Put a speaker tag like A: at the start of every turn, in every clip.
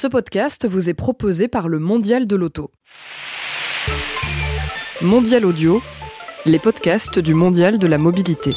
A: Ce podcast vous est proposé par le Mondial de l'Auto. Mondial Audio, les podcasts du Mondial de la mobilité.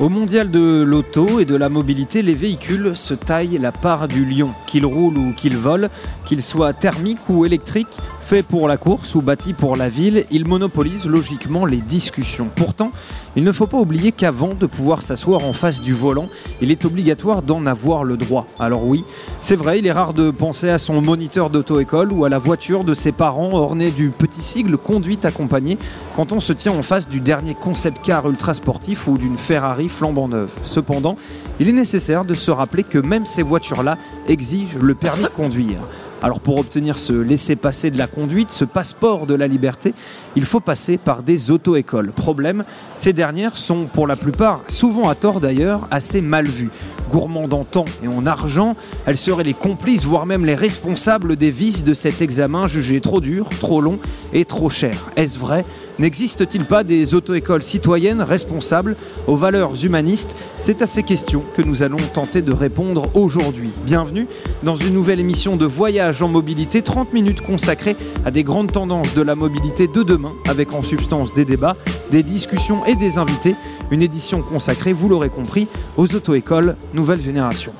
B: Au mondial de l'auto et de la mobilité, les véhicules se taillent la part du lion. Qu'ils roulent ou qu'ils volent, qu'ils soient thermiques ou électriques, faits pour la course ou bâtis pour la ville, ils monopolisent logiquement les discussions. Pourtant, il ne faut pas oublier qu'avant de pouvoir s'asseoir en face du volant, il est obligatoire d'en avoir le droit. Alors oui, c'est vrai, il est rare de penser à son moniteur d'auto-école ou à la voiture de ses parents ornée du petit sigle conduite accompagnée quand on se tient en face du dernier concept car ultra sportif ou d'une Ferrari flambant neuve. Cependant, il est nécessaire de se rappeler que même ces voitures-là exigent le permis de conduire. Alors pour obtenir ce laisser-passer de la conduite, ce passeport de la liberté, il faut passer par des auto-écoles. Problème, ces dernières sont pour la plupart, souvent à tort d'ailleurs, assez mal vues. Gourmandes en temps et en argent, elles seraient les complices, voire même les responsables des vices de cet examen jugé trop dur, trop long et trop cher. Est-ce vrai? N'existe-t-il pas des auto-écoles citoyennes responsables aux valeurs humanistes? C'est à ces questions que nous allons tenter de répondre aujourd'hui. Bienvenue dans une nouvelle émission de Voyage en mobilité, 30 minutes consacrées à des grandes tendances de la mobilité de demain, avec en substance des débats, des discussions et des invités. Une édition consacrée, vous l'aurez compris, aux auto-écoles nouvelle génération.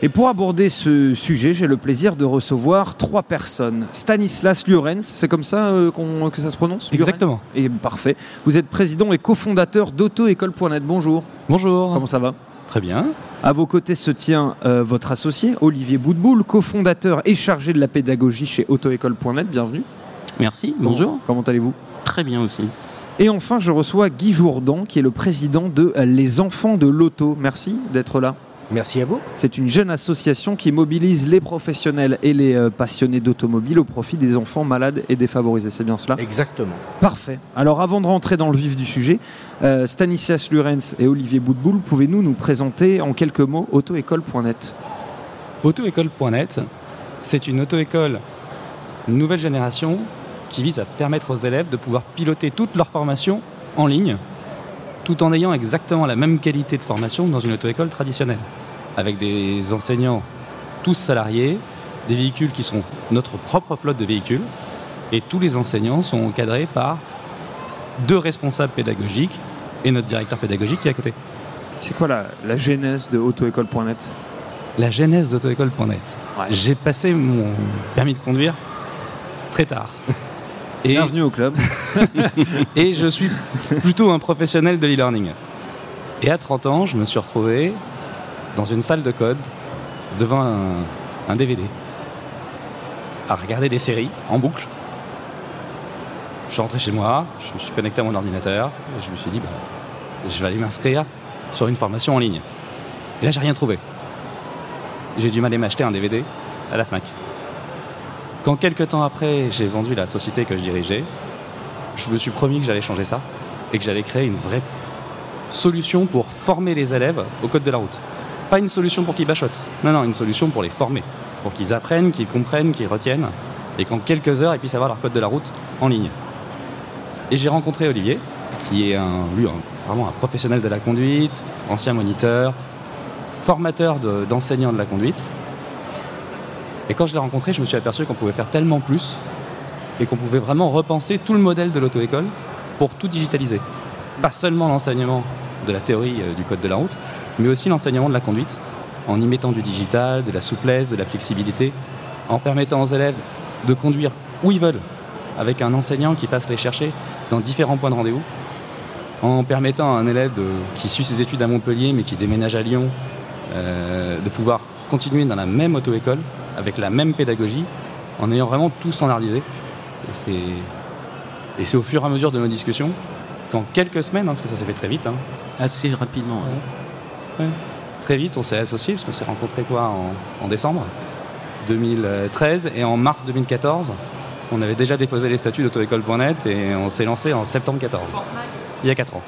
B: Et pour aborder ce sujet, j'ai le plaisir de recevoir trois personnes. Stanislas Lurens, c'est comme ça euh, qu'on- que ça se prononce Lurens
C: Exactement.
B: Et parfait. Vous êtes président et cofondateur d'autoécole.net. Bonjour.
C: Bonjour.
B: Comment ça va?
C: Très bien.
B: À vos côtés se tient euh, votre associé, Olivier Boudboul, cofondateur et chargé de la pédagogie chez autoécole.net. Bienvenue.
D: Merci, bonjour.
B: Comment allez-vous?
D: Très bien aussi.
B: Et enfin, je reçois Guy Jourdan, qui est le président de euh, Les Enfants de l'Auto. Merci d'être là.
E: Merci à vous.
B: C'est une jeune association qui mobilise les professionnels et les euh, passionnés d'automobile au profit des enfants malades et défavorisés. C'est bien cela
E: Exactement.
B: Parfait. Alors avant de rentrer dans le vif du sujet, euh, Stanislas Lurens et Olivier Boudboul, pouvez-nous nous présenter en quelques mots autoécole.net
C: Autoécole.net, c'est une auto-école nouvelle génération qui vise à permettre aux élèves de pouvoir piloter toute leur formation en ligne, tout en ayant exactement la même qualité de formation dans une auto-école traditionnelle, avec des enseignants tous salariés, des véhicules qui sont notre propre flotte de véhicules, et tous les enseignants sont encadrés par deux responsables pédagogiques et notre directeur pédagogique qui est à côté.
B: C'est quoi la, la genèse de autoécole.net
C: La genèse d'autoécole.net.
B: Ouais.
C: J'ai passé mon permis de conduire très tard. Et,
B: Bienvenue au club.
C: et je suis plutôt un professionnel de l'e-learning. Et à 30 ans, je me suis retrouvé dans une salle de code devant un, un DVD à regarder des séries en boucle. Je suis rentré chez moi, je me suis connecté à mon ordinateur et je me suis dit, bah, je vais aller m'inscrire sur une formation en ligne. Et là, j'ai rien trouvé. J'ai dû m'aller m'acheter un DVD à la FNAC. Quand quelques temps après, j'ai vendu la société que je dirigeais, je me suis promis que j'allais changer ça et que j'allais créer une vraie solution pour former les élèves au code de la route. Pas une solution pour qu'ils bachotent, non, non, une solution pour les former, pour qu'ils apprennent, qu'ils comprennent, qu'ils retiennent, et qu'en quelques heures, ils puissent avoir leur code de la route en ligne. Et j'ai rencontré Olivier, qui est un, lui, vraiment un professionnel de la conduite, ancien moniteur, formateur de- d'enseignants de la conduite. Et quand je l'ai rencontré, je me suis aperçu qu'on pouvait faire tellement plus et qu'on pouvait vraiment repenser tout le modèle de l'auto-école pour tout digitaliser. Pas seulement l'enseignement de la théorie euh, du code de la route, mais aussi l'enseignement de la conduite, en y mettant du digital, de la souplesse, de la flexibilité, en permettant aux élèves de conduire où ils veulent, avec un enseignant qui passe les chercher dans différents points de rendez-vous, en permettant à un élève qui suit ses études à Montpellier mais qui déménage à Lyon euh, de pouvoir continuer dans la même auto-école, avec la même pédagogie, en ayant vraiment tout standardisé. Et c'est- Et c'est au fur et à mesure de nos discussions qu'en quelques semaines, hein, parce que ça s'est fait très vite, hein,
D: Assez rapidement. ouais.
C: très vite on s'est associés, parce qu'on s'est rencontrés quoi, en, en décembre 2013, et en mars 2014, on avait déjà déposé les statuts d'autoécole.net et on s'est lancé en septembre 14, il y a 4 ans.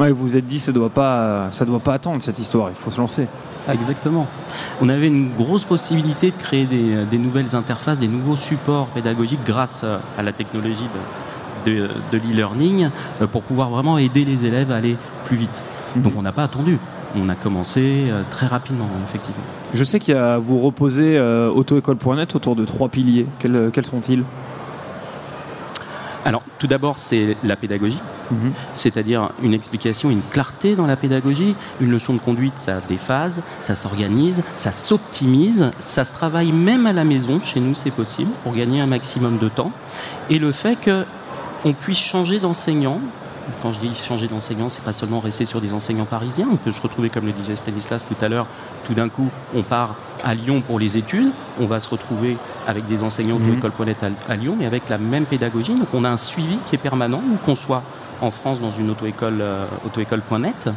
B: Ouais, vous vous êtes dit, ça doit pas, ça doit pas attendre cette histoire. Il faut se lancer.
D: Exactement. On avait une grosse possibilité de créer des, des nouvelles interfaces, des nouveaux supports pédagogiques grâce euh, à la technologie de, de, de l'e-learning euh, pour pouvoir vraiment aider les élèves à aller plus vite.
B: Mhm.
D: Donc on n'a pas attendu. on a commencé euh, très rapidement, effectivement.
B: Je sais qu'il y a, vous reposez euh, autoécole.net autour de trois piliers. Quels, euh, quels sont-ils?
D: Alors, tout d'abord, c'est la pédagogie,
B: Mhm.
D: c'est-à-dire une explication, une clarté dans la pédagogie. Une leçon de conduite, ça a des phases, ça s'organise, ça s'optimise, ça se travaille même à la maison. Chez nous, c'est possible pour gagner un maximum de temps. Et le fait qu'on puisse changer d'enseignant. Quand je dis changer d'enseignant, c'est pas seulement rester sur des enseignants parisiens. On peut se retrouver, comme le disait Stanislas tout à l'heure, tout d'un coup, on part à Lyon pour les études. On va se retrouver avec des enseignants
B: Mhm.
D: de l'école à, à Lyon, mais avec la même pédagogie. Donc on a un suivi qui est permanent, où qu'on soit en France dans une auto-école, euh, auto-école.net.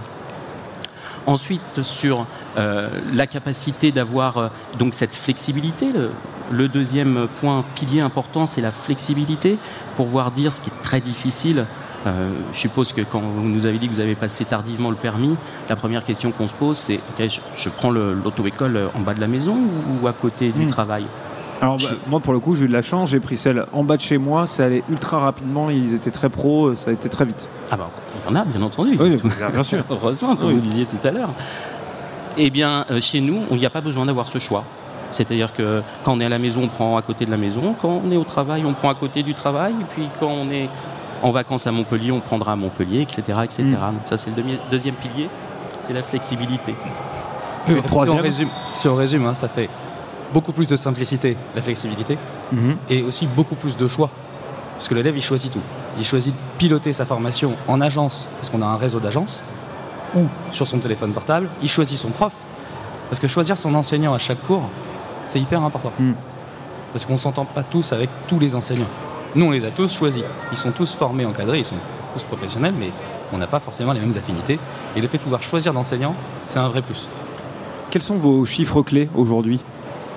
D: Ensuite, sur euh, la capacité d'avoir euh, donc cette flexibilité, le, le deuxième point pilier important, c'est la flexibilité, pour pouvoir dire ce qui est très difficile. Euh, je suppose que quand vous nous avez dit que vous avez passé tardivement le permis, la première question qu'on se pose, c'est ok, je, je prends le- l'auto-école en bas de la maison ou, ou à côté du
B: Hmm.
D: travail?
B: Alors bah, moi pour le coup j'ai eu de la chance, j'ai pris celle en bas de chez moi, ça allait ultra rapidement, ils étaient très pros, ça a été très vite.
D: Ah bah, il y en a, bien entendu.
B: Oui, bien sûr.
D: Heureusement, comme
B: Oui.
D: vous disiez tout à l'heure. Eh bien, euh, chez nous, il n'y a pas besoin d'avoir ce choix. C'est-à-dire que quand on est à la maison, on prend à côté de la maison. Quand on est au travail, on prend à côté du travail. Et puis quand on est en vacances à Montpellier, on prendra à Montpellier, etc. etc.
B: Mm.
D: Donc ça, c'est le deuxième pilier, c'est la flexibilité.
B: Et le
C: Si on
B: troisième
C: résume, si on résume hein, ça fait beaucoup plus de simplicité, la flexibilité,
B: Mhm.
C: et aussi beaucoup plus de choix. Parce que l'élève, il choisit tout. Il choisit de piloter sa formation en agence, parce qu'on a un réseau d'agences, ou sur son téléphone portable. Il choisit son prof. Parce que choisir son enseignant à chaque cours, c'est hyper important.
B: Mm.
C: Parce qu'on ne s'entend pas tous avec tous les enseignants. Nous, on les a tous choisis. Ils sont tous formés, encadrés, ils sont tous professionnels, mais on n'a pas forcément les mêmes affinités. Et le fait de pouvoir choisir d'enseignant, c'est un vrai plus.
B: Quels sont vos chiffres clés aujourd'hui?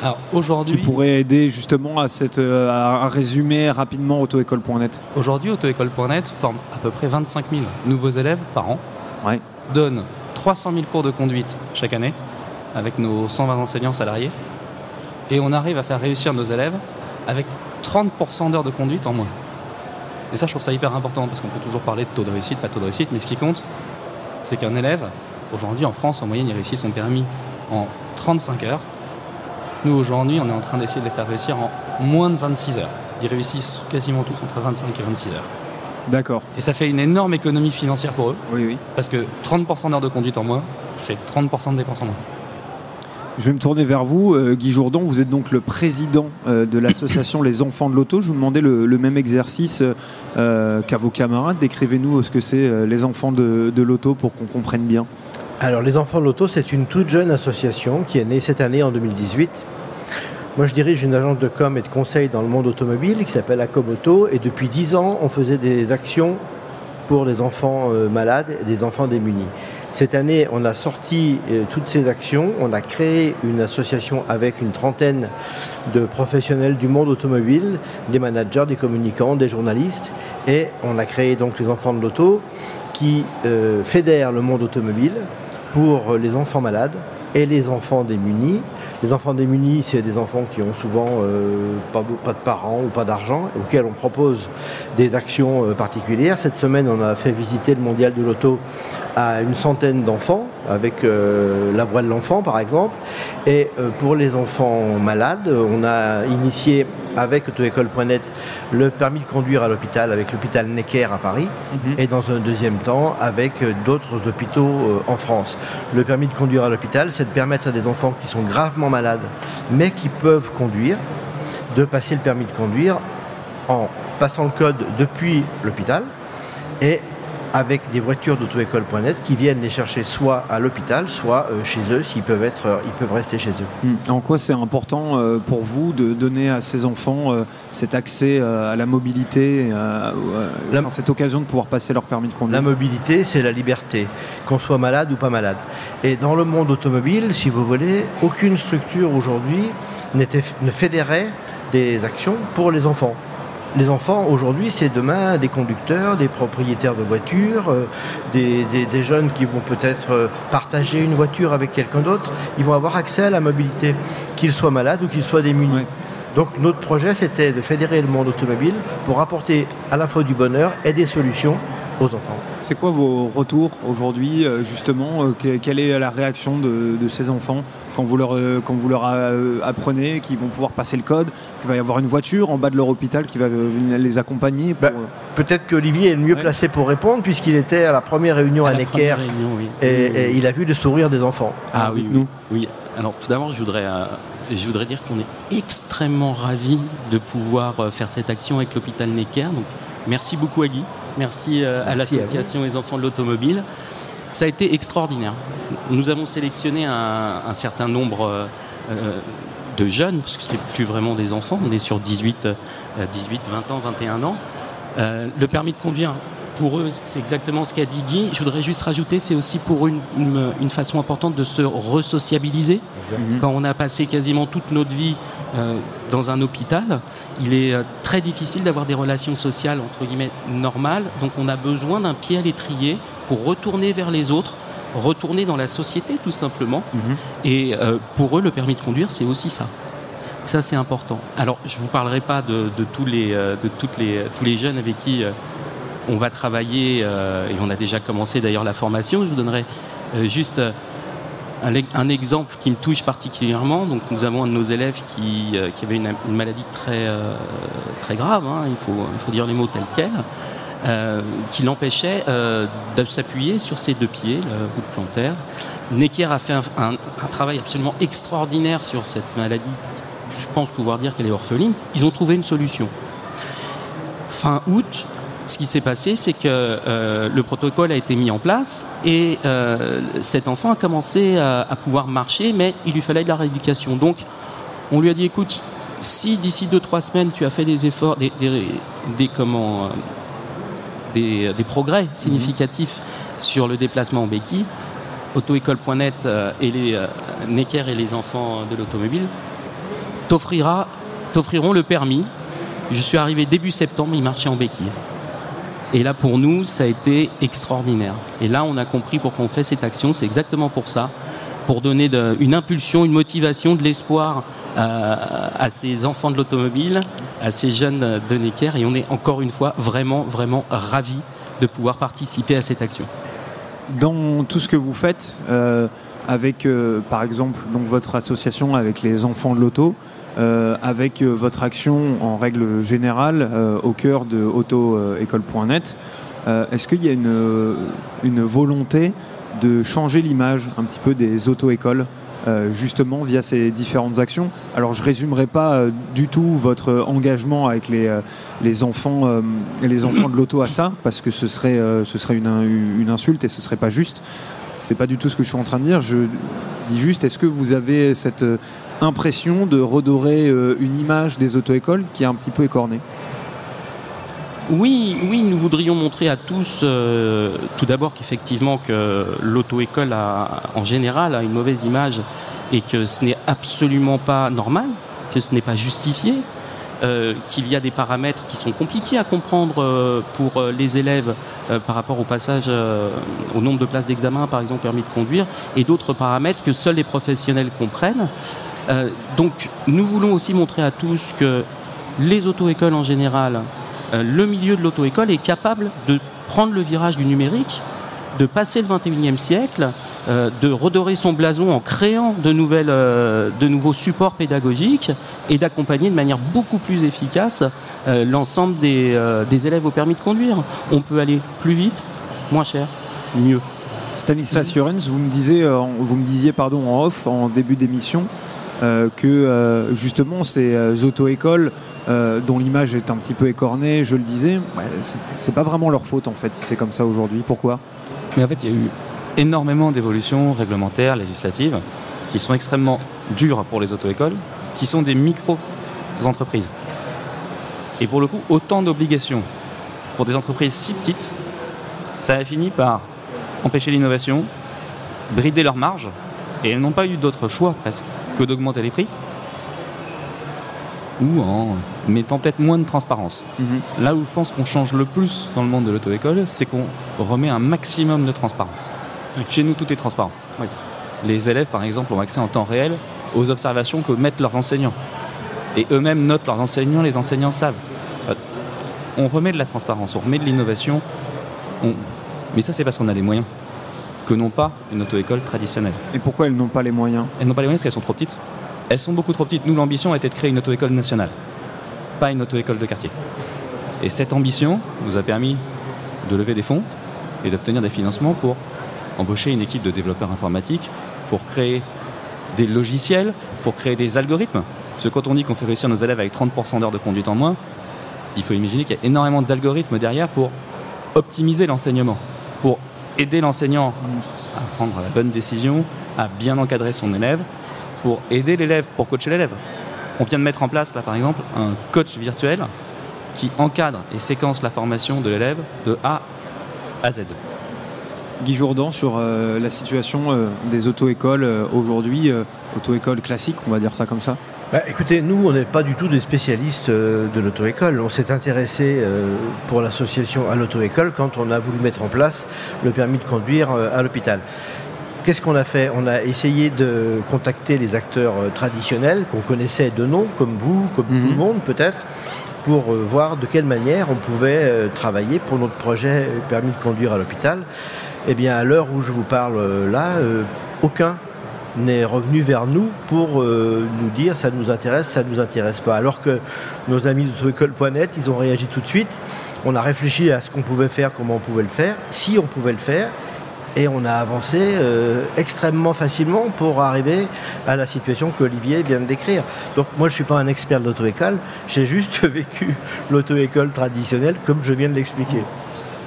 C: Alors
B: qui
C: aujourd'hui,
B: pourraient aider justement à, cette, euh, à résumer rapidement autoécole.net
C: Aujourd'hui, autoécole.net forme à peu près 25 000 nouveaux élèves par an,
B: Ouais.
C: donne 300 000 cours de conduite chaque année avec nos 120 enseignants salariés, et on arrive à faire réussir nos élèves avec 30% d'heures de conduite en moins. Et ça, je trouve ça hyper important parce qu'on peut toujours parler de taux de réussite, pas de taux de réussite, mais ce qui compte, c'est qu'un élève, aujourd'hui en France, en moyenne, il réussit son permis en 35 heures. Nous, aujourd'hui, on est en train d'essayer de les faire réussir en moins de 26 heures. Ils réussissent quasiment tous entre 25 et 26 heures.
B: D'accord.
C: Et ça fait une énorme économie financière pour eux,
B: Oui, oui.
C: parce que 30% d'heures de conduite en moins, c'est 30% de dépenses en moins.
B: Je vais me tourner vers vous, euh, Guy Jourdan. Vous êtes donc le président euh, de l'association Les Enfants de l'Auto. Je vous demandais le, le même exercice euh, qu'à vos camarades. Décrivez-nous ce que c'est euh, les enfants de, de l'auto pour qu'on comprenne bien.
E: Alors, les Enfants de l'Auto, c'est une toute jeune association qui est née cette année en 2018. Moi, je dirige une agence de com et de conseil dans le monde automobile qui s'appelle Acomoto. Et depuis 10 ans, on faisait des actions pour les enfants euh, malades et des enfants démunis. Cette année, on a sorti euh, toutes ces actions. On a créé une association avec une trentaine de professionnels du monde automobile, des managers, des communicants, des journalistes. Et on a créé donc les Enfants de l'Auto qui euh, fédèrent le monde automobile pour les enfants malades et les enfants démunis. Les enfants démunis, c'est des enfants qui ont souvent euh, pas, de parents ou pas d'argent, auxquels on propose des actions euh, particulières. Cette semaine, on a fait visiter le mondial de l'auto à une centaine d'enfants, avec euh, la voix de l'enfant par exemple. Et euh, pour les enfants malades, on a initié avec autoécole.net le permis de conduire à l'hôpital avec l'hôpital Necker à Paris et dans un deuxième temps avec euh, d'autres hôpitaux euh, en France. Le permis de conduire à l'hôpital, c'est de permettre à des enfants qui sont gravement malades mais qui peuvent conduire de passer le permis de conduire en passant le code depuis l'hôpital et avec des voitures d'autoécole.net qui viennent les chercher soit à l'hôpital, soit euh, chez eux s'ils peuvent être, euh, ils peuvent rester chez eux.
B: Hmm. En quoi c'est important euh, pour vous de donner à ces enfants cet accès à la mobilité,
E: La-
B: enfin, cette occasion de pouvoir passer leur permis de conduire?
E: La mobilité, c'est la liberté, qu'on soit malade ou pas malade. Et dans le monde automobile, si vous voulez, aucune structure aujourd'hui ne fédérait des actions pour les enfants. Les enfants, aujourd'hui, c'est demain des conducteurs, des propriétaires de voitures, euh, des, des- des jeunes qui vont peut-être euh, partager une voiture avec quelqu'un d'autre. Ils vont avoir accès à la mobilité, qu'ils soient malades ou qu'ils soient démunis. Donc notre projet, c'était de fédérer le monde automobile pour apporter à la fois du bonheur et des solutions aux enfants.
B: C'est quoi vos retours aujourd'hui, euh, justement euh, Quelle est la réaction de, ces enfants quand vous leur, euh, quand vous leur apprenez qu'ils vont pouvoir passer le code, qu'il va y avoir une voiture en bas de leur hôpital qui va les accompagner
E: bah, Peut-être qu'Olivier est le mieux placé pour répondre, puisqu'il était à la première réunion à, Necker et, il a vu le sourire des enfants.
D: Ah, oui, nous oui. Alors tout d'abord, je voudrais je voudrais dire qu'on est extrêmement ravis de pouvoir faire cette action avec l'hôpital Necker. Donc, merci beaucoup à Guy Merci, euh, à l'association des enfants de l'automobile. Ça a été extraordinaire. Nous avons sélectionné un, certain nombre euh, euh, de jeunes, parce que c'est plus vraiment des enfants, on est sur 18, 18 20 ans, 21 ans. le permis de conduire, pour eux, c'est exactement ce qu'a dit Guy. Je voudrais juste rajouter, c'est aussi pour une, une, façon importante de se resociabiliser. Quand on a passé quasiment toute notre vie euh, dans un hôpital, il est euh, très difficile d'avoir des relations sociales entre guillemets normales. Donc on a besoin d'un pied à l'étrier pour retourner vers les autres, retourner dans la société tout simplement. Mhm. Et euh, pour eux, le permis de conduire, c'est aussi ça. Ça, c'est important. Alors, je ne vous parlerai pas de, tous, les, de toutes les, tous les jeunes avec qui on va travailler, et on a déjà commencé d'ailleurs la formation. Je vous donnerai juste un, exemple qui me touche particulièrement, donc nous avons un de nos élèves qui, euh, avait une, maladie très, euh, très grave, hein, il, faut, dire les mots tels quels, euh, qui l'empêchait de s'appuyer sur ses deux pieds, la route plantaire. Necker a fait un, travail absolument extraordinaire sur cette maladie. Je pense pouvoir dire qu'elle est orpheline. Ils ont trouvé une solution. Fin août, ce qui s'est passé, c'est que euh, le protocole a été mis en place et euh, cet enfant a commencé à, pouvoir marcher, mais il lui fallait de la rééducation. Donc, on lui a dit, écoute, si d'ici 2-3 semaines tu as fait des efforts, des, des, comment, euh, des, progrès significatifs sur le déplacement en béquille, autoécole.net et les Necker et les enfants de l'automobile t'offriront le permis. Je suis arrivé début septembre, il marchait en béquille. Et là, pour nous, ça a été extraordinaire. Et là, on a compris pourquoi on fait cette action. C'est exactement pour ça, pour donner une impulsion, une motivation, de l'espoir euh, à ces enfants de l'automobile, à ces jeunes de Necker. Et on est encore une fois vraiment, vraiment ravis de pouvoir participer à cette action.
B: Dans tout ce que vous faites, euh, avec euh, par exemple donc votre association avec les enfants de l'auto, euh, avec euh, votre action en règle générale euh, au cœur de autoécole.net. Est-ce qu'il y a une, volonté de changer l'image un petit peu des auto-écoles justement via ces différentes actions? Alors je résumerai pas du tout votre engagement avec les, les enfants, les enfants de l'auto à ça, parce que ce serait, ce serait une, une, insulte et ce serait pas juste. C'est pas du tout ce que je suis en train de dire. Je dis juste, est-ce que vous avez cette impression de redorer euh, une image des auto-écoles qui est un petit peu écornée
D: oui, oui, nous voudrions montrer à tous, euh, tout d'abord qu'effectivement que l'auto-école en général a une mauvaise image et que ce n'est absolument pas normal, que ce n'est pas justifié, euh, qu'il y a des paramètres qui sont compliqués à comprendre pour les élèves par rapport au passage au nombre de places d'examen, par exemple permis de conduire, et d'autres paramètres que seuls les professionnels comprennent. Euh, donc nous voulons aussi montrer à tous que les auto-écoles en général, euh, le milieu de l'auto-école est capable de prendre le virage du numérique, de passer le 21e siècle, euh, de redorer son blason en créant de, nouvelles, de nouveaux supports pédagogiques et d'accompagner de manière beaucoup plus efficace l'ensemble des, élèves au permis de conduire. On peut aller plus vite, moins cher, mieux.
B: Stanislas Jurens, vous me, disiez, vous me disiez pardon, en off, en début d'émission, euh, que euh, justement ces euh, auto-écoles dont l'image est un petit peu écornée, je le disais, c'est pas vraiment leur faute en fait si c'est comme ça aujourd'hui. Pourquoi?
C: Mais en fait, il y a eu énormément d'évolutions réglementaires, législatives, qui sont extrêmement dures pour les auto-écoles, qui sont des micro-entreprises. Et pour le coup, autant d'obligations pour des entreprises si petites, ça a fini par empêcher l'innovation, brider leurs marges, et elles n'ont pas eu d'autre choix presque que d'augmenter les prix ou en mettant peut-être moins de transparence. Mhm. Là où je pense qu'on change le plus dans le monde de l'auto-école, c'est qu'on remet un maximum de transparence. Chez nous, tout est transparent. Les élèves, par exemple, ont accès en temps réel aux observations que mettent leurs enseignants. Et eux-mêmes notent leurs enseignants, les enseignants savent. Euh, on remet de la transparence, on remet de l'innovation, On- Mais ça, c'est parce qu'on a les moyens que n'ont pas une auto-école traditionnelle.
B: Et pourquoi elles n'ont pas les moyens?
C: Elles n'ont pas les moyens parce qu'elles sont trop petites. Elles sont beaucoup trop petites. Nous, l'ambition a été de créer une auto-école nationale, pas une auto-école de quartier. Et cette ambition nous a permis de lever des fonds et d'obtenir des financements pour embaucher une équipe de développeurs informatiques, pour créer des logiciels, pour créer des algorithmes. Parce que quand on dit qu'on fait réussir nos élèves avec 30% d'heures de conduite en moins, il faut imaginer qu'il y a énormément d'algorithmes derrière pour optimiser l'enseignement, pour aider l'enseignant à prendre la bonne décision, à bien encadrer son élève, pour aider l'élève, pour coacher l'élève. On vient de mettre en place, là, par exemple, un coach virtuel qui encadre et séquence la formation de l'élève de A à Z.
B: Guy Jourdan sur euh, la situation euh, des auto-écoles euh, aujourd'hui, auto-écoles classiques, on va dire ça comme ça.
E: Bah, écoutez, nous, on n'est pas du tout des spécialistes euh, de l'auto-école. On s'est intéressé euh, pour l'association à l'auto-école quand on a voulu mettre en place le permis de conduire euh, à l'hôpital. Qu'est-ce qu'on a fait? On a essayé de contacter les acteurs traditionnels qu'on connaissait de nom, comme vous, comme
B: Mhm.
E: tout le monde peut-être, pour voir de quelle manière on pouvait travailler pour notre projet permis de conduire à l'hôpital. Eh bien, à l'heure où je vous parle là, aucun n'est revenu vers nous pour euh, nous dire ça nous intéresse, ça nous intéresse pas. Alors que nos amis d'autoécole.net, ils ont réagi tout de suite. On a réfléchi à ce qu'on pouvait faire, comment on pouvait le faire, si on pouvait le faire, et on a avancé euh, extrêmement facilement pour arriver à la situation que Olivier vient de décrire. Donc moi je suis pas un expert de l'auto-école, j'ai juste vécu l'auto-école traditionnelle comme je viens de l'expliquer.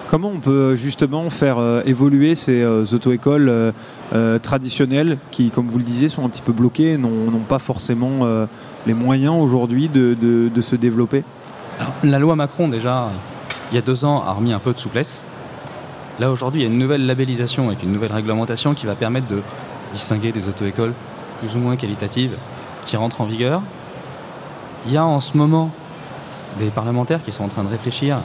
B: Comment on peut justement faire euh, évoluer ces euh, auto-écoles euh, euh, traditionnelles qui, comme vous le disiez, sont un petit peu bloquées, n'ont n'ont pas forcément euh, les moyens aujourd'hui de, se développer?
C: La loi Macron, déjà, il y a deux ans, a remis un peu de souplesse. Là, aujourd'hui, il y a une nouvelle labellisation avec une nouvelle réglementation qui va permettre de distinguer des auto-écoles plus ou moins qualitatives qui rentrent en vigueur. Il y a en ce moment des parlementaires qui sont en train de réfléchir.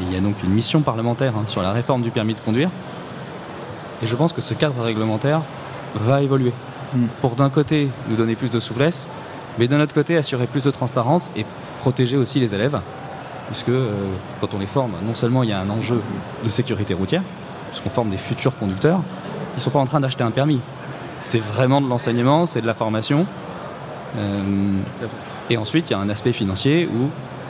C: Et il y a donc une mission parlementaire hein, sur la réforme du permis de conduire. Et je pense que ce cadre réglementaire va évoluer.
B: Mm.
C: Pour d'un côté nous donner plus de souplesse, mais d'un autre côté assurer plus de transparence et protéger aussi les élèves. Puisque euh, quand on les forme, non seulement il y a un enjeu de sécurité routière, puisqu'on forme des futurs conducteurs, ils ne sont pas en train d'acheter un permis. C'est vraiment de l'enseignement, c'est de la formation. Euh, et ensuite, il y a un aspect financier où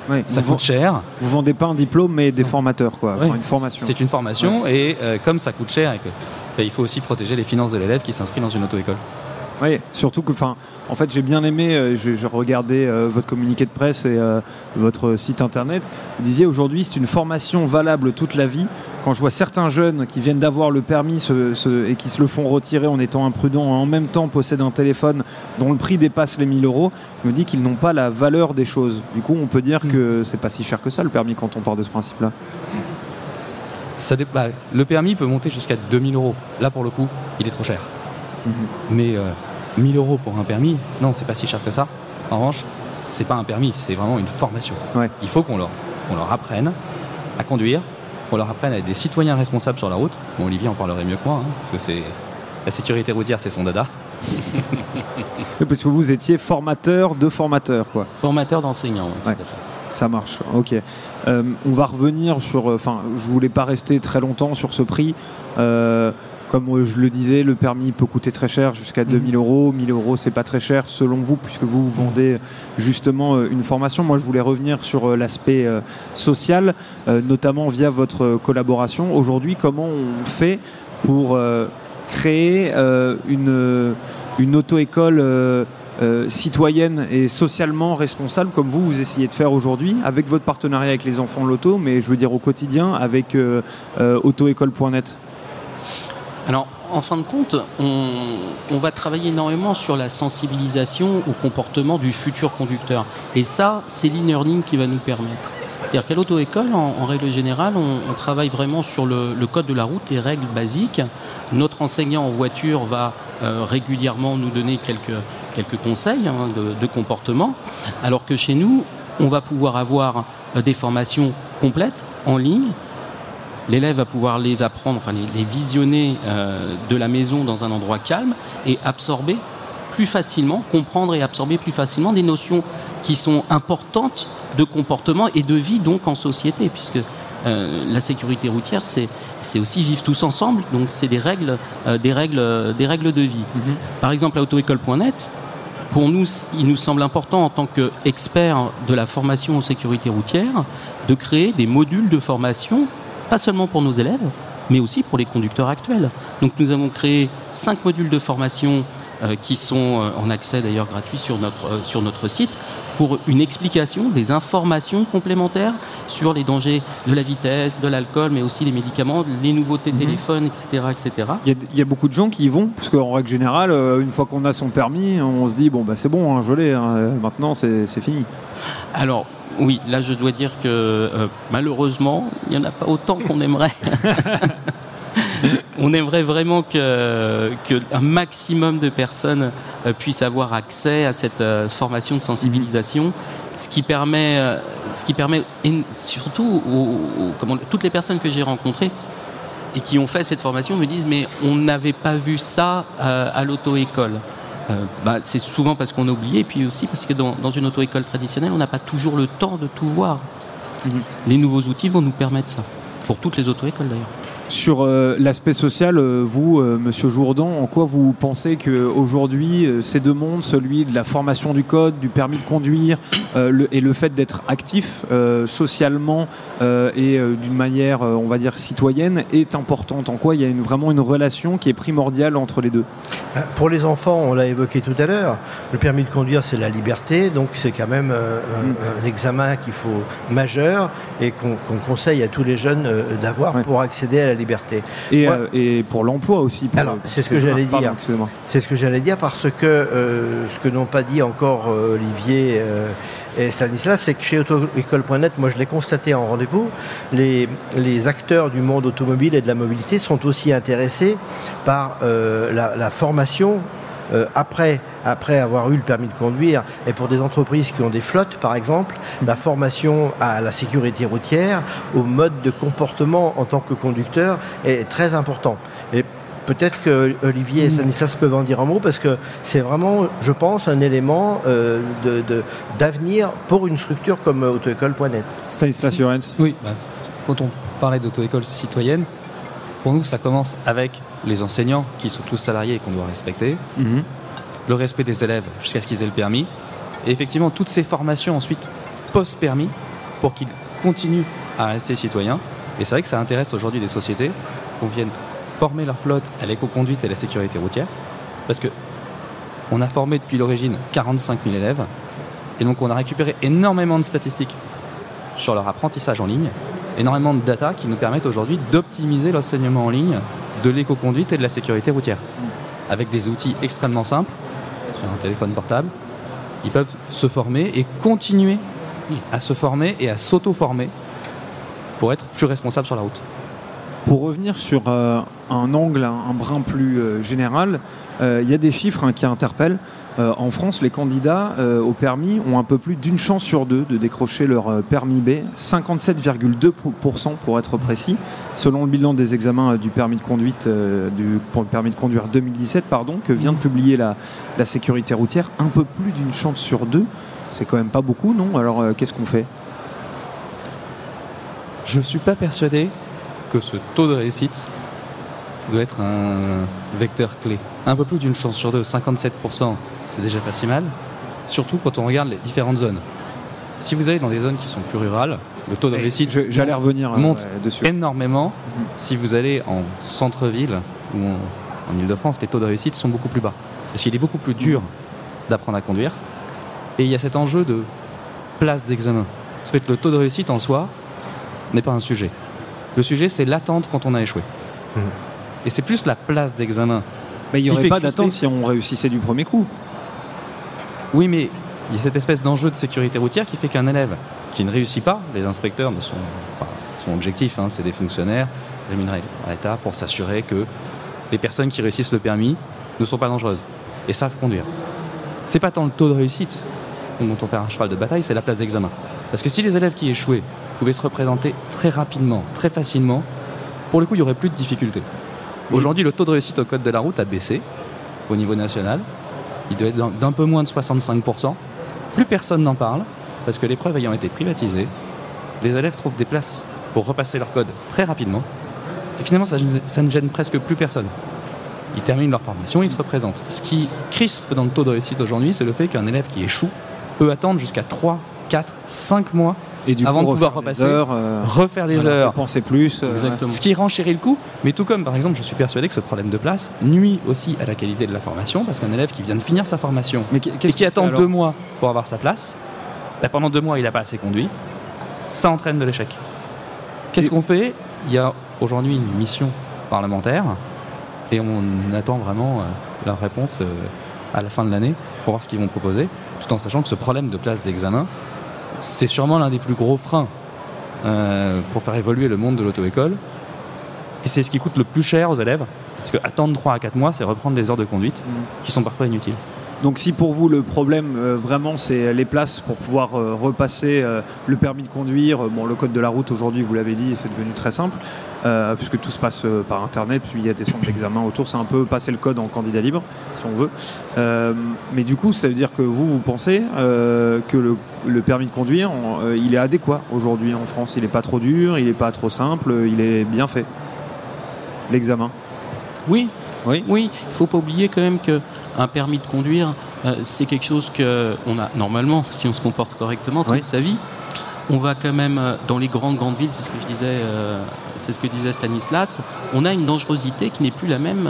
B: Ouais,
C: ça
B: vous,
C: coûte cher.
B: vous vendez pas un diplôme, mais des formateurs, quoi, enfin,
C: Ouais.
B: une formation.
C: C'est une formation et euh, comme ça coûte cher, et que, ben, il faut aussi protéger les finances de l'élève qui s'inscrit dans une auto-école.
B: Oui, surtout que, enfin, en fait, j'ai bien aimé. euh, je, je regardais euh, votre communiqué de presse et euh, votre site internet. Vous disiez aujourd'hui, c'est une formation valable toute la vie. Quand je vois certains jeunes qui viennent d'avoir le permis se- se- et qui se le font retirer en étant imprudents, et en même temps possèdent un téléphone dont le prix dépasse les 1000 euros, je me dis qu'ils n'ont pas la valeur des choses. Du coup, on peut dire que c'est pas si cher que ça le permis quand on part de ce principe-là.
C: Ça dé- bah, le permis peut monter jusqu'à 2000 euros. Là, pour le coup, il est trop cher. Mais euh, 1000 euros pour un permis, non, c'est pas si cher que ça. En revanche, c'est pas un permis, c'est vraiment une formation.
B: Ouais.
C: Il faut qu'on leur, leur apprenne à conduire, qu'on leur apprenne à être des citoyens responsables sur la route. Bon, Olivier en parlerait mieux que moi, hein, parce que c'est la sécurité routière, c'est son dada.
B: C'est parce que vous étiez formateur de formateurs, quoi.
D: Formateur d'enseignants.
B: Ouais. Ça marche, ok. Euh, on va revenir sur. Enfin, je voulais pas rester très longtemps sur ce prix. Euh, comme euh, je le disais, le permis peut coûter très cher, jusqu'à 2000 euros. 1000 euros, c'est pas très cher selon vous, puisque vous vendez justement euh, une formation. Moi, je voulais revenir sur euh, l'aspect euh, social, euh, notamment via votre euh, collaboration. Aujourd'hui, comment on fait pour euh, créer euh, une, euh, une auto-école euh, euh, citoyenne et socialement responsable comme vous, vous essayez de faire aujourd'hui, avec votre partenariat avec les enfants de l'auto, mais je veux dire au quotidien avec euh, euh, autoécole.net
D: Alors, en fin de compte, on, va travailler énormément sur la sensibilisation au comportement du futur conducteur. Et ça, c'est l'e-learning qui va nous permettre. C'est-à-dire qu'à l'auto-école, en, règle générale, on, travaille vraiment sur le, code de la route, les règles basiques. Notre enseignant en voiture va euh, régulièrement nous donner quelques, conseils hein, de, de comportement, alors que chez nous, on va pouvoir avoir euh, des formations complètes en ligne L'élève va pouvoir les apprendre, enfin les, les visionner euh, de la maison dans un endroit calme et absorber plus facilement, comprendre et absorber plus facilement des notions qui sont importantes de comportement et de vie donc en société, puisque euh, la sécurité routière, c'est aussi vivre tous ensemble. Donc, c'est des règles, euh, des règles, des règles de vie. Mhm. Par exemple, à autoécole.net, pour nous, il nous semble important en tant qu'experts de la formation en sécurité routière de créer des modules de formation, pas seulement pour nos élèves, mais aussi pour les conducteurs actuels. Donc nous avons créé cinq modules de formation euh, qui sont euh, en accès d'ailleurs gratuit sur notre, euh, sur notre site pour une explication des informations complémentaires sur les dangers de la vitesse, de l'alcool, mais aussi les médicaments, les nouveautés mhm. téléphones, etc. etc.
B: Il, y a, beaucoup de gens qui y vont, parce qu'en règle générale, une fois qu'on a son permis, on se dit, bon, bah, c'est bon, hein, je l'ai, hein, maintenant c'est fini.
D: Alors, oui, là je dois dire que malheureusement, il n'y en a pas autant qu'on aimerait. on aimerait vraiment que, un maximum de personnes euh, puissent avoir accès à cette euh, formation de sensibilisation, ce qui permet, euh, ce qui permet surtout toutes les personnes que j'ai rencontrées et qui ont fait cette formation me disent mais on n'avait pas vu ça à l'auto-école. Bah, c'est souvent parce qu'on a oublié, et puis aussi parce que dans, une auto-école traditionnelle, on n'a pas toujours le temps de tout voir. Mmh. Les nouveaux outils vont nous permettre ça, pour toutes les auto-écoles d'ailleurs.
B: Sur euh, l'aspect social, euh, vous, euh, Monsieur Jourdan, en quoi vous pensez qu'aujourd'hui, ces deux mondes, celui de la formation du code, du permis de conduire, et le fait d'être actif socialement et d'une manière, on va dire, citoyenne, est importante? En quoi il y a vraiment une relation qui est primordiale entre les deux?
E: Pour les enfants, on l'a évoqué tout à l'heure, le permis de conduire, c'est la liberté, donc c'est quand même un, examen qu'il faut majeur et qu'on conseille à tous les jeunes d'avoir pour accéder à la liberté.
B: Et, euh, et pour l'emploi aussi.
E: alors, c'est ce que j'allais dire. C'est ce que j'allais dire parce que euh, ce que n'ont pas dit encore euh, Olivier et Stanislas, c'est que chez autoécole.net, moi je l'ai constaté en rendez-vous, les, les, acteurs du monde automobile et de la mobilité sont aussi intéressés par la, la formation euh, après, après avoir eu le permis de conduire, et pour des entreprises qui ont des flottes, par exemple, la formation à la sécurité routière, au mode de comportement en tant que conducteur est très important. Et peut-être que Olivier et Stanislas peuvent en dire un mot parce que c'est vraiment, je pense, un élément euh, d'avenir pour une structure comme autoécole.net.
B: Stanislas Jurens.
C: Oui, bah, quand on parlait d'auto-école citoyenne, pour nous, ça commence avec les enseignants qui sont tous salariés et qu'on doit respecter, mhm. le respect des élèves jusqu'à ce qu'ils aient le permis, et effectivement toutes ces formations ensuite post-permis pour qu'ils continuent à rester citoyens. Et c'est vrai que ça intéresse aujourd'hui des sociétés qu'on vienne former leur flotte à l'éco-conduite et à la sécurité routière, parce que on a formé depuis l'origine 45 000 élèves, et donc on a récupéré énormément de statistiques sur leur apprentissage en ligne, énormément de data qui nous permettent aujourd'hui d'optimiser l'enseignement en ligne de l'éco-conduite et de la sécurité routière. Avec des outils extrêmement simples, sur un téléphone portable, ils peuvent se former et continuer à se former et à s'auto-former pour être plus responsables sur la route.
B: Pour revenir sur euh, un angle un, brin plus euh, général, euh, il y a des chiffres hein, qui interpellent. en France, les candidats au permis ont un peu plus d'une chance sur deux de décrocher leur permis B, 57,2% pour être précis, selon le bilan des examens du permis de conduite du permis de conduire 2017, pardon, que vient de publier la, la sécurité routière. Un peu plus d'une chance sur deux, c'est quand même pas beaucoup, non? Alors qu'est-ce qu'on fait?
C: Je suis pas persuadé que ce taux de réussite doit être un vecteur clé. Un peu plus d'une chance sur deux, 57%, c'est déjà pas si mal, surtout quand on regarde les différentes zones. Si vous allez dans des zones qui sont plus rurales, le taux de réussite
B: j'allais revenir
C: euh, monte dessus. énormément. Mhm. Si vous allez en centre-ville ou en, en Ile-de-France, les taux de réussite sont beaucoup plus bas. Parce qu'il est beaucoup plus dur d'apprendre à conduire. Et il y a cet enjeu de place d'examen. En fait, le taux de réussite en soi n'est pas un sujet. Le sujet, c'est l'attente quand on a échoué. Mmh. Et c'est plus la place d'examen.
B: Mais il n'y aurait pas d'attente si on réussissait du premier coup.
C: Oui, mais il y a cette espèce d'enjeu de sécurité routière qui fait qu'un élève qui ne réussit pas, les inspecteurs ne sont, enfin, son objectif, hein, c'est des fonctionnaires rémunérés à l'État pour s'assurer que les personnes qui réussissent le permis ne sont pas dangereuses et savent conduire. C'est pas tant le taux de réussite dont on fait un cheval de bataille, c'est la place d'examen. Parce que si les élèves qui échouaient pouvait se représenter très rapidement, très facilement, pour le coup, il n'y aurait plus de difficultés. Aujourd'hui, le taux de réussite au code de la route a baissé au niveau national. Il doit être d'un peu moins de 65%. Plus personne n'en parle, parce que l'épreuve ayant été privatisée, les élèves trouvent des places pour repasser leur code très rapidement. Et finalement, ça, ça ne gêne presque plus personne. Ils terminent leur formation, ils se représentent. Ce qui crispe dans le taux de réussite aujourd'hui, c'est le fait qu'un élève qui échoue peut attendre jusqu'à 3, 4, 5 mois
B: Et du
C: avant
B: coup,
C: de pouvoir
B: refaire
C: repasser,
B: des heures, euh,
C: refaire des
B: voilà,
C: heures.
B: penser plus. euh,
D: Exactement.
C: Ce qui renchérit le coût, mais tout comme par exemple, je suis persuadé que ce problème de place nuit aussi à la qualité de la formation, parce qu'un élève qui vient de finir sa formation
B: Mais
C: et
B: qu'est-ce
C: qui attend deux mois pour avoir sa place, bah, pendant deux mois il n'a pas assez conduit, ça entraîne de l'échec. Qu'est-ce qu'on fait? Il y a aujourd'hui une mission parlementaire et on attend vraiment euh, leur réponse euh, à la fin de l'année pour voir ce qu'ils vont proposer, tout en sachant que ce problème de place d'examen, c'est sûrement l'un des plus gros freins euh, pour faire évoluer le monde de l'auto-école. Et c'est ce qui coûte le plus cher aux élèves, parce que attendre 3 à 4 mois, c'est reprendre des heures de conduite
B: Mhm.
C: qui sont parfois inutiles.
B: Donc si pour vous le problème euh, vraiment c'est les places pour pouvoir euh, repasser euh, le permis de conduire, bon le code de la route aujourd'hui vous l'avez dit c'est devenu très simple puisque tout se passe par internet puis il y a des centres d'examen autour. C'est un peu passer le code en candidat libre si on veut. Mais du coup ça veut dire que vous vous pensez que le, le permis de conduire on- il est adéquat aujourd'hui en France. Il est pas trop dur il est pas trop simple il est bien fait. L'examen.
D: Oui,
B: Oui.
D: oui. Il faut pas oublier quand même que un permis de conduire, euh, c'est quelque chose que on a normalement, si on se comporte correctement toute
B: Oui.
D: sa vie. On va quand même euh, dans les grandes grandes villes, c'est ce que je disais, euh, c'est ce que disait Stanislas. On a une dangerosité qui n'est plus la même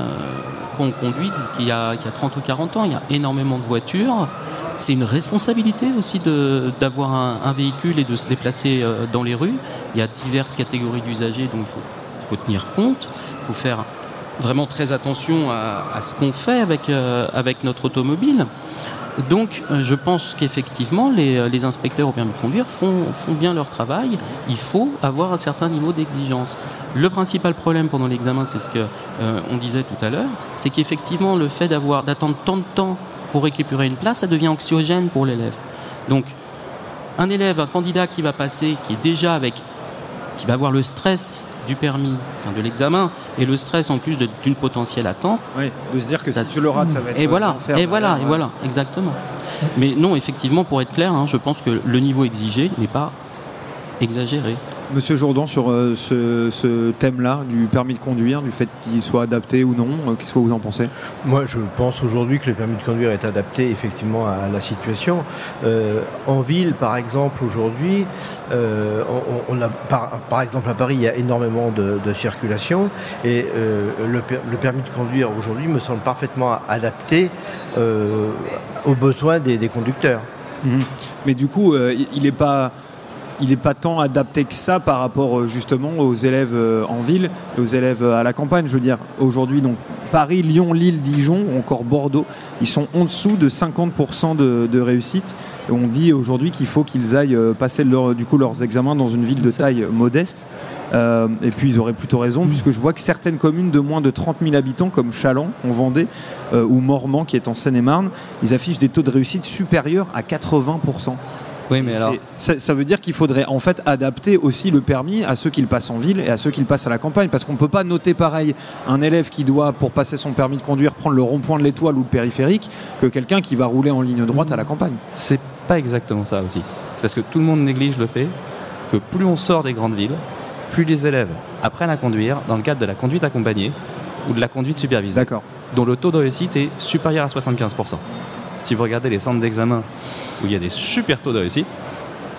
D: qu'on conduit qu'il y, a, qu'il y a 30 ou 40 ans. Il y a énormément de voitures. C'est une responsabilité aussi de- d'avoir un, un véhicule et de se déplacer dans les rues. Il y a diverses catégories d'usagers, donc il faut, il faut tenir compte. Il faut faire vraiment très attention à, ce qu'on fait avec, euh, avec notre automobile. Donc, euh, je pense qu'effectivement, les, euh, inspecteurs au permis de conduire font, font bien leur travail. Il faut avoir un certain niveau d'exigence. Le principal problème pendant l'examen, c'est ce que euh, on disait tout à l'heure, c'est qu'effectivement, le fait d'attendre tant de temps pour récupérer une place, ça devient anxiogène pour l'élève. Donc, un élève, un candidat qui va passer, qui est déjà avec, qui va avoir le stress du permis, enfin, de l'examen, et le stress en plus d'une potentielle attente,
B: oui de se dire que
D: Ça-
B: si je le rate ça va être
D: et
B: euh,
D: voilà,
B: l'enfer
D: et voilà, et voilà, exactement. Mais non, effectivement, pour être clair, hein, je pense que le niveau exigé n'est pas exagéré.
B: Monsieur Jourdan, sur euh, ce, ce thème-là, du permis de conduire, du fait qu'il soit adapté ou non, euh, qu'est-ce que vous en pensez?
E: Moi, je pense aujourd'hui que le permis de conduire est adapté effectivement à la situation. Euh, en ville, par exemple, aujourd'hui, on, on a, par, par exemple à Paris, il y a énormément de, de circulation et le, per- le permis de conduire aujourd'hui me semble parfaitement adapté aux besoins des, des conducteurs.
B: Mais du coup, il n'est pas, il est pas tant adapté que ça par rapport euh, justement aux élèves euh, en ville et aux élèves euh, à la campagne. Je veux dire, aujourd'hui, donc Paris, Lyon, Lille, Dijon, ou encore Bordeaux, ils sont en dessous de 50% de, de réussite. Et on dit aujourd'hui qu'il faut qu'ils aillent passer leur- du coup leurs examens dans une ville de taille modeste. Euh, et puis ils auraient plutôt raison, puisque je vois que certaines communes de moins de 30 000 habitants, comme Chaland, en Vendée, euh, ou Mormant, qui est en Seine-et-Marne, ils affichent des taux de réussite supérieurs à 80%.
C: Oui, mais alors,
B: ça veut dire qu'il faudrait en fait adapter aussi le permis à ceux qui le passent en ville et à ceux qui le passent à la campagne. Parce qu'on ne peut pas noter pareil un élève qui doit, pour passer son permis de conduire, prendre le rond-point de l'étoile ou le périphérique que quelqu'un qui va rouler en ligne droite à la campagne.
C: c'est pas exactement ça aussi. C'est parce que tout le monde néglige le fait que plus on sort des grandes villes, plus les élèves apprennent à conduire dans le cadre de la conduite accompagnée ou de la conduite supervisée,
B: D'accord.
C: dont le taux de réussite est supérieur à 75%. Si vous regardez les centres d'examen où il y a des super taux de réussite,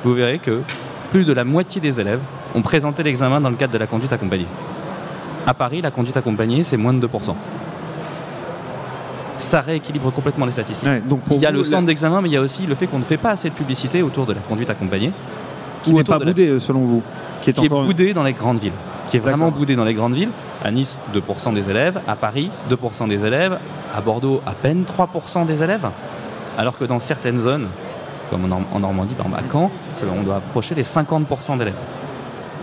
C: vous verrez que plus de la moitié des élèves ont présenté l'examen dans le cadre de la conduite accompagnée. À Paris, la conduite accompagnée, c'est moins de 2%. Ça rééquilibre complètement les statistiques.
B: Ouais, donc
C: Il y a
B: vous,
C: le
B: la-
C: centre d'examen, mais il y a aussi le fait qu'on ne fait pas assez de publicité autour de la conduite accompagnée.
B: qui n'est pas
C: la-
B: boudé euh, selon vous, qui est
C: qui est boudé dans les grandes villes. Qui est vraiment boudé dans les grandes villes. À Nice, 2% des élèves. À Paris, 2% des élèves. À Bordeaux, à peine 3% des élèves. Alors que dans certaines zones, comme en, Norm- en Normandie, par exemple à Caen, on doit approcher les 50% d'élèves.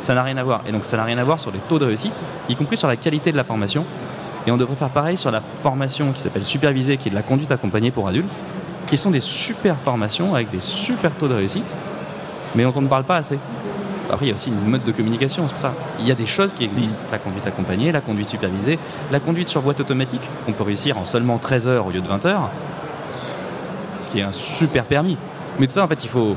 C: Ça n'a rien à voir. Et donc ça n'a rien à voir sur les taux de réussite, y compris sur la qualité de la formation. Et on devrait faire pareil sur la formation qui s'appelle supervisée, qui est de la conduite accompagnée pour adultes, qui sont des super formations avec des super taux de réussite, mais dont on ne parle pas assez. Après, il y a aussi une mode de communication, c'est pour ça. Il y a des choses qui existent. La conduite accompagnée, la conduite supervisée, la conduite sur boîte automatique, qu'on peut réussir en seulement 13 heures au lieu de 20 heures, ce qui est un super permis. Mais tout ça, en fait, il faut,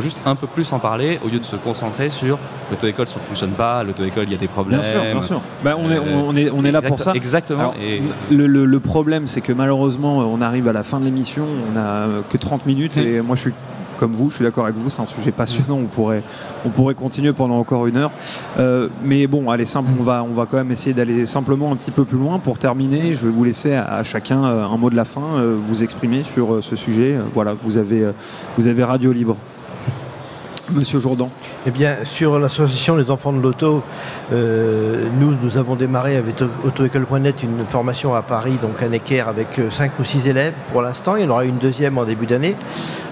C: juste un peu plus en parler au lieu de se concentrer sur l'auto-école ne fonctionne pas, l'auto-école il y a des problèmes.
B: Bien sûr, bien sûr. Ben, on, est, on, est, on est là pour ça.
C: Exactement.
B: Alors,
C: et
B: Le, le- le problème, c'est que malheureusement, on arrive à la fin de l'émission, on n'a que 30 minutes et moi je suis comme vous, je suis d'accord avec vous, c'est un sujet passionnant, on pourrait, on pourrait continuer pendant encore une heure. Euh, mais bon, allez, simple, on va, on va quand même essayer d'aller simplement un petit peu plus loin. Pour terminer, je vais vous laisser à, chacun euh, un mot de la fin, euh, vous exprimer sur ce sujet. Voilà, vous avez, vous avez Radio Libre. Monsieur Jourdan.
E: Eh bien, sur l'association des enfants de l'auto, euh, nous, avons démarré avec autoécole.net une formation à Paris, donc à Necker, avec 5 ou 6 élèves pour l'instant. Il y en aura une deuxième en début d'année.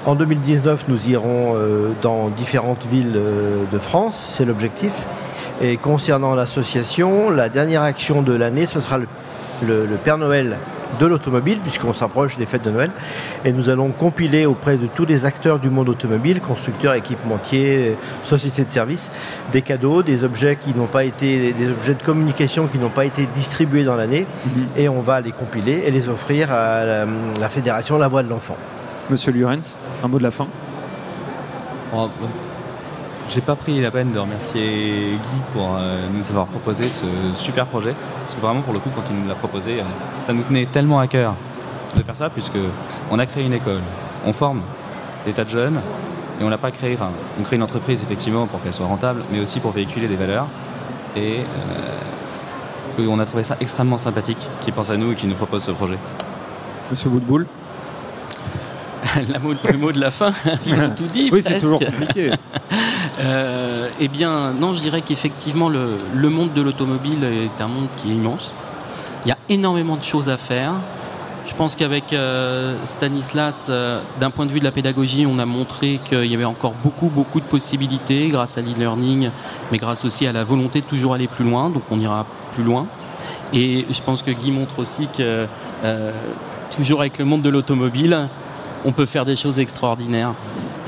E: En 2019, nous irons euh, dans différentes villes euh, de France, c'est l'objectif. Et concernant l'association, la dernière action de l'année, ce sera le Père Noël de l'automobile, puisqu'on s'approche des fêtes de Noël. Et nous allons compiler auprès de tous les acteurs du monde automobile, constructeurs, équipementiers, sociétés de services, des cadeaux, des objets qui n'ont pas été, des objets de communication qui n'ont pas été distribués dans l'année. Et on va les compiler et les offrir à la, la fédération La Voix de l'Enfant.
B: Monsieur Lurens, un mot de la fin.
C: Oh, bah, J'ai pas pris la peine de remercier Guy pour euh, nous avoir proposé ce super projet. Parce que vraiment, pour le coup, quand il nous l'a proposé, euh, ça nous tenait tellement à cœur de faire ça, puisque on a créé une école, on forme des tas de jeunes, et on l'a pas créé, enfin, on crée une entreprise effectivement pour qu'elle soit rentable, mais aussi pour véhiculer des valeurs. Et euh, on a trouvé ça extrêmement sympathique qu'ils pensent à nous et qu'ils nous proposent ce projet.
B: Monsieur
D: mot- le mot de la fin, il a tout dit.
B: Oui, c'est toujours compliqué.
D: Euh, eh bien, non, je dirais qu'effectivement, le, monde de l'automobile est un monde qui est immense. Il y a énormément de choses à faire. Je pense qu'avec euh, Stanislas, euh, d'un point de vue de la pédagogie, on a montré qu'il y avait encore beaucoup, beaucoup de possibilités grâce à l'e-learning, mais grâce aussi à la volonté de toujours aller plus loin. Donc, on ira plus loin. Et je pense que Guy montre aussi que, toujours avec le monde de l'automobile, on peut faire des choses extraordinaires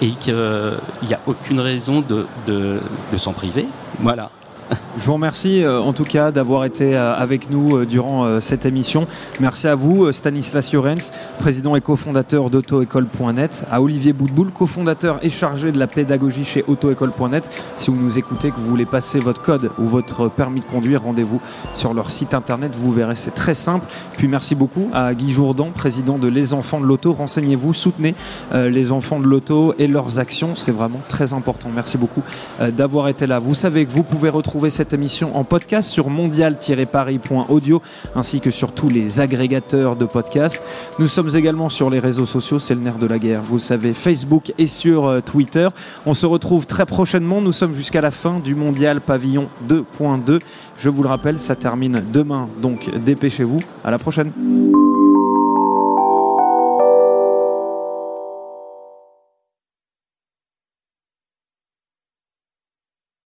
D: et qu'il n'y a aucune raison de, de- de s'en priver. Voilà.
B: Je vous remercie euh, en tout cas d'avoir été euh, avec nous euh, durant cette émission. Merci à vous, Stanislas Jorens, président et cofondateur d'autoécole.net, à Olivier Boudboul, cofondateur et chargé de la pédagogie chez autoécole.net. Si vous nous écoutez, que vous voulez passer votre code ou votre permis de conduire, rendez-vous sur leur site internet. Vous verrez, c'est très simple. Puis merci beaucoup à Guy Jourdan, président de Les Enfants de l'Auto. Renseignez-vous, soutenez les enfants de l'auto et leurs actions. C'est vraiment très important. Merci beaucoup d'avoir été là. Vous savez que vous pouvez retrouver cette émission en podcast sur mondial-paris.audio ainsi que sur tous les agrégateurs de podcasts. Nous sommes également sur les réseaux sociaux, c'est le nerf de la guerre. Vous savez, Facebook et sur euh, Twitter. On se retrouve très prochainement. Nous sommes jusqu'à la fin du mondial pavillon 2.2. Je vous le rappelle, ça termine demain, donc dépêchez-vous. À la prochaine.